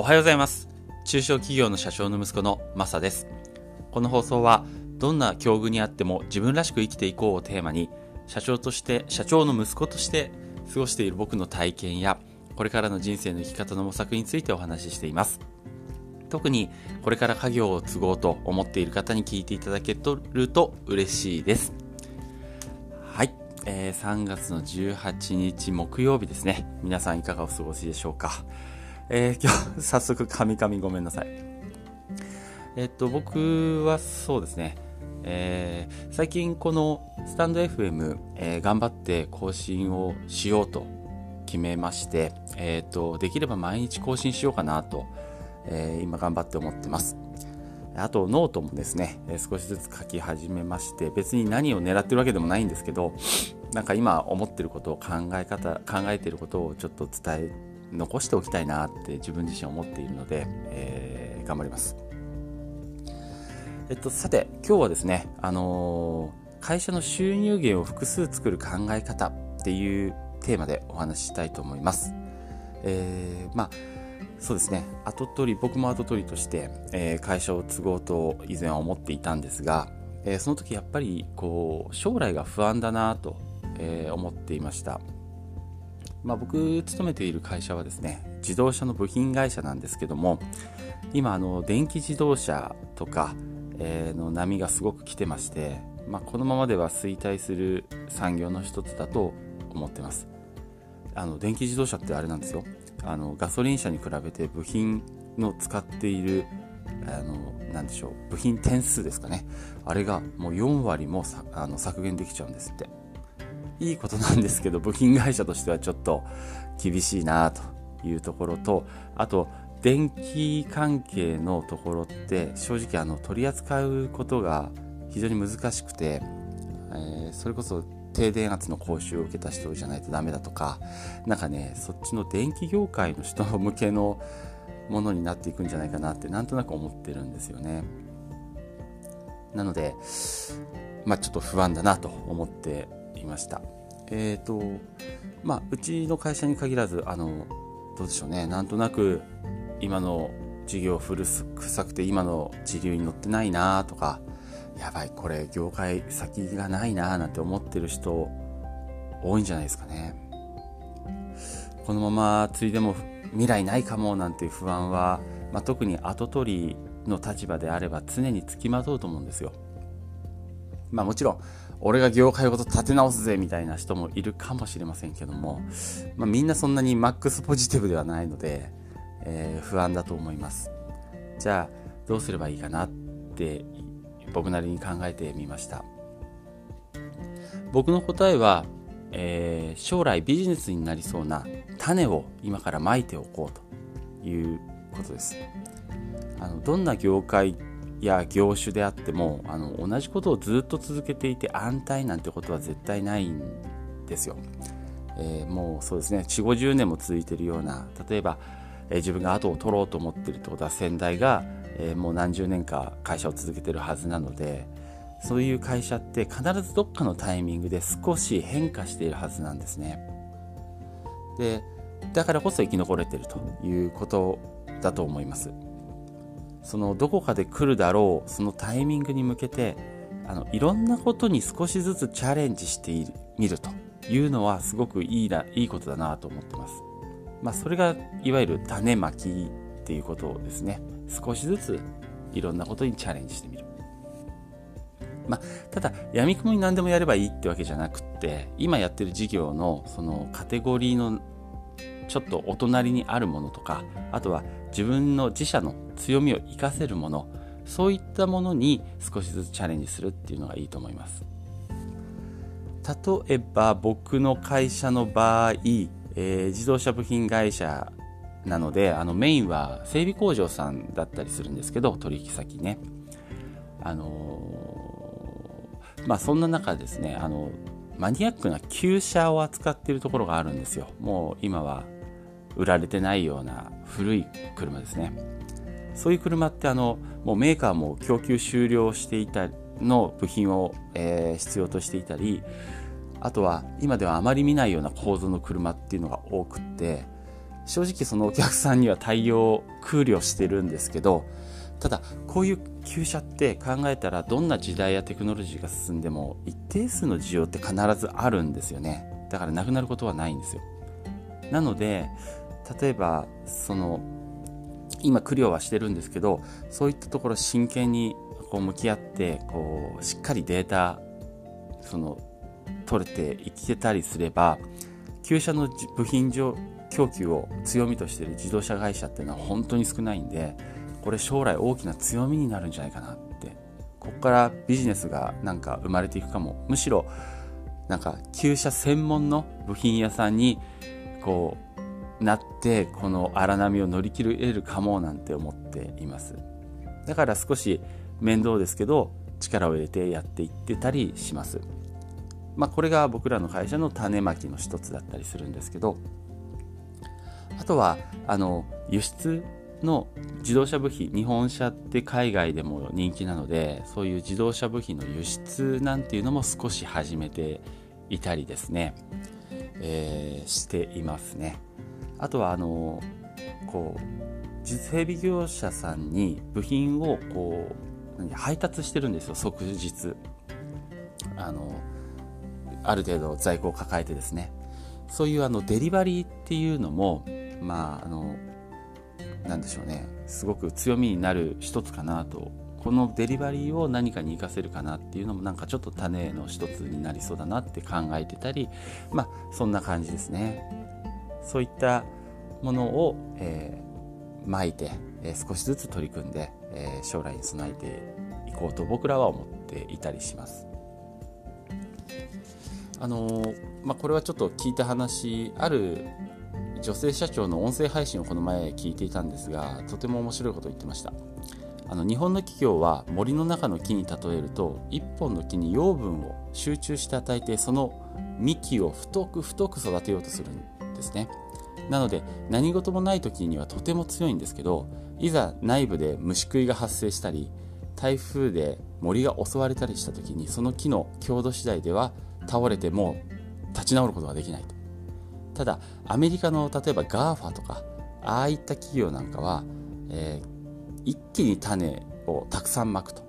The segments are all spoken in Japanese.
おはようございます。中小企業の社長の息子のマサです。この放送はどんな境遇にあっても自分らしく生きていこうをテーマに社長として社長の息子として過ごしている僕の体験やこれからの人生の生き方の模索についてお話ししています。特にこれから家業を継ごうと思っている方に聞いていただけると嬉しいです。はい、えー、3月の18日木曜日ですね。皆さんいかがお過ごしでしょうか。えー、今日早速カミカミごめんなさい。えっと僕はそうですね。えー、最近このスタンド FM、えー、頑張って更新をしようと決めまして、えーと、できれば毎日更新しようかなと、えー、今頑張って思ってます。あとノートもですね、え少しずつ書き始めまして別に何を狙ってるわけでもないんですけどなんか今思ってることを考え方考えてることをちょっと伝え残しておきたいなって自分自身思っているので、えー、頑張りますえっと、さて、今日はですね、あのー、会社の収入源を複数作る考え方っていうテーマでお話ししたいと思います。えー、まあ、そうですね、後取り、僕も後取りとして、えー、会社を継ごうと以前は思っていたんですが、えー、その時やっぱり、こう、将来が不安だなと、えー、思っていました。まあ、僕勤めている会社はですね自動車の部品会社なんですけども今あの電気自動車とか、え、の波がすごく来てまして、まあ、このままでは衰退する産業の一つだと思ってます。あの電気自動車ってあれなんですよ。あのガソリン車に比べて部品の使っているあのなでしょう部品点数ですかね。あれがもう4割もあの削減できちゃうんですって。いいことなんですけど部品会社としてはちょっと厳しいなというところとあと電気関係のところって正直あの取り扱うことが非常に難しくて、えー、それこそ低電圧の講習を受けた人じゃないとダメだとかなんかねそっちの電気業界の人向けのものになっていくんじゃないかなってなんとなく思ってるんですよね。なのでまあちょっと不安だなと思っていました。えっ、ー、とまあうちの会社に限らずあのどうでしょうね。なんとなく今の授業古臭くて今の時流に乗ってないなとかやばいこれ業界先がないななんて思ってる人多いんじゃないですかね。このままついでも未来ないかもなんていう不安は、まあ、特に後取りの立場であれば常につきまとうと思うんですよ。まあもちろん俺が業界ごと立て直すぜみたいな人もいるかもしれませんけども、まあ、みんなそんなにマックスポジティブではないのでえー、不安だと思います。じゃあどうすればいいかなって僕なりに考えてみました。僕の答えは、えー、将来ビジネスになりそうな種を今からまいておこうということです。あのどんな業界や業種であってもあの同じことをずっと続けていて安泰なんてことは絶対ないんですよ、えー、もうそうですね4 5 0年も続いているような例えばえ自分が後を取ろうと思ってるってことは先代が、えもう何十年か会社を続けてるはずなのでそういう会社って必ずどっかのタイミングで少し変化しているはずなんですね。でだからこそ生き残れてるということだと思います。そのどこかで来るだろうそのタイミングに向けてあのいろんなことに少しずつチャレンジしてみるというのはすごくいいないいことだなと思ってます。まあ、それがいわゆる種まきっていうことですね少しずついろんなことにチャレンジしてみるまあ、ただ、やみくもに何でもやればいいってわけじゃなくって、今やってる事業のそのカテゴリーのちょっとお隣にあるものとか、あとは自分の自社の強みを活かせるもの、そういったものに少しずつチャレンジするっていうのがいいと思います。例えば僕の会社の場合、えー、自動車部品会社なのであのメインは整備工場さんだったりするんですけど取引先ねあのー、まあそんな中ですねあのマニアックな旧車を扱っているところがあるんですよもう今は売られてないような古い車ですね。そういう車ってあのもうメーカーも供給終了していたの部品を、えー、必要としていたりあとは今ではあまり見ないような構造の車っていうのが多くって正直そのお客さんには対応空慮してるんですけどただこういう旧車って考えたらどんな時代やテクノロジーが進んでも一定数の需要って必ずあるんですよね。だからなくなることはないんですよ。なので例えばその今苦慮はしてるんですけどそういったところ真剣にこう向き合ってこうしっかりデータその取れていけたりすれば旧車の部品上供給を強みとしている自動車会社っていうのは本当に少ないんでこれ将来大きな強みになるんじゃないかなって。ここからビジネスがなんか生まれていくかも。むしろなんか旧車専門の部品屋さんにこうなってこの荒波を乗り切れるかもなんて思っています。だから少し面倒ですけど力を入れてやっていってたりします。まあこれが僕らの会社の種まきの一つだったりするんですけどあとはあの輸出の自動車部品日本車って海外でも人気なのでそういう自動車部品の輸出なんていうのも少し始めていたりですね、えー、していますね。あとはあのこう実整備業者さんに部品をこう配達してるんですよ即日。あのある程度在庫を抱えてですね。そういうあのデリバリーっていうのもまああのなんでしょうね。すごく強みになる一つかなと。このデリバリーを何かに活かせるかなっていうのもなんかちょっと種の一つになりそうだなって考えてたりまあそんな感じですね。そういったものを、えー、巻いて、えー、少しずつ取り組んで、えー、将来に備えていこうと僕らは思っていたりします。あのまあ、これはちょっと聞いた話ある女性社長の音声配信をこの前聞いていたんですがとても面白いことを言ってました。あの日本の企業は森の中の木に例えると一本の木に養分を集中して与えてその幹を太く太く育てようとするんですね。なので何事もない時にはとても強いんですけどいざ内部で虫食いが発生したり台風で森が襲われたりした時にその木の強度次第では倒れても立ち直ることができないと。ただアメリカの例えば GAFA とかああいった企業なんかは、えー、一気に種をたくさんまくと。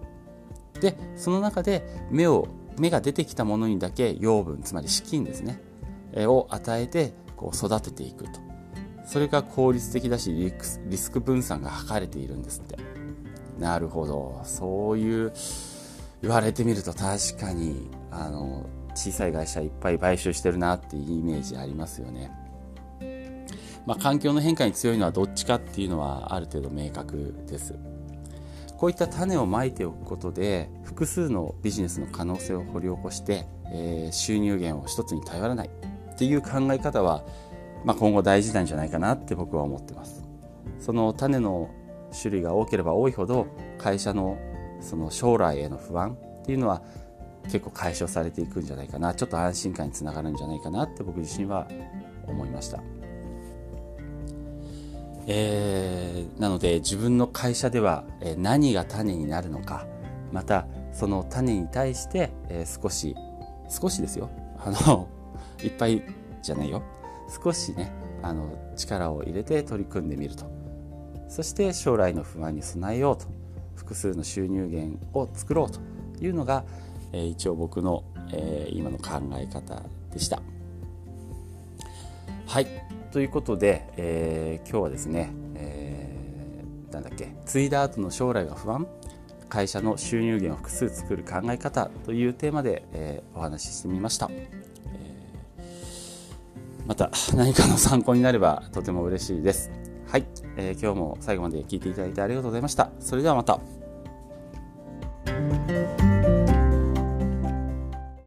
でその中で芽を芽が出てきたものにだけ養分つまり資金ですね、えー、を与えてこう育てていくとそれが効率的だしリスリスク分散が図れているんですってなるほどそういう言われてみると確かにあの小さい会社いっぱい買収してるなっていうイメージありますよね。まあ、環境の変化に強いのはどっちかっていうのはある程度明確です。こういった種をまいておくことで複数のビジネスの可能性を掘り起こして、えー、収入源を一つに頼らないっていう考え方は、まあ、今後大事なんじゃないかなって僕は思ってます。その種の種類が多ければ多いほど会社のその将来への不安っていうのは結構解消されていくんじゃないかなちょっと安心感につながるんじゃないかなって僕自身は思いました。えー、なので自分の会社では何が種になるのかまたその種に対して、少し少しですよあのいっぱいじゃないよ。少しねあの力を入れて取り組んでみると。そして将来の不安に備えようと。複数の収入源を作ろうというのが、え一応僕の、え今の考え方でした。はい。ということで、えー、今日はですね、えー、なんだっけ継いだ後の将来が不安。会社の収入源を複数作る考え方というテーマで、えー、お話ししてみました、また何かの参考になればとても嬉しいです。はい、えー、今日も最後まで聞いていただいてありがとうございました。それではまた。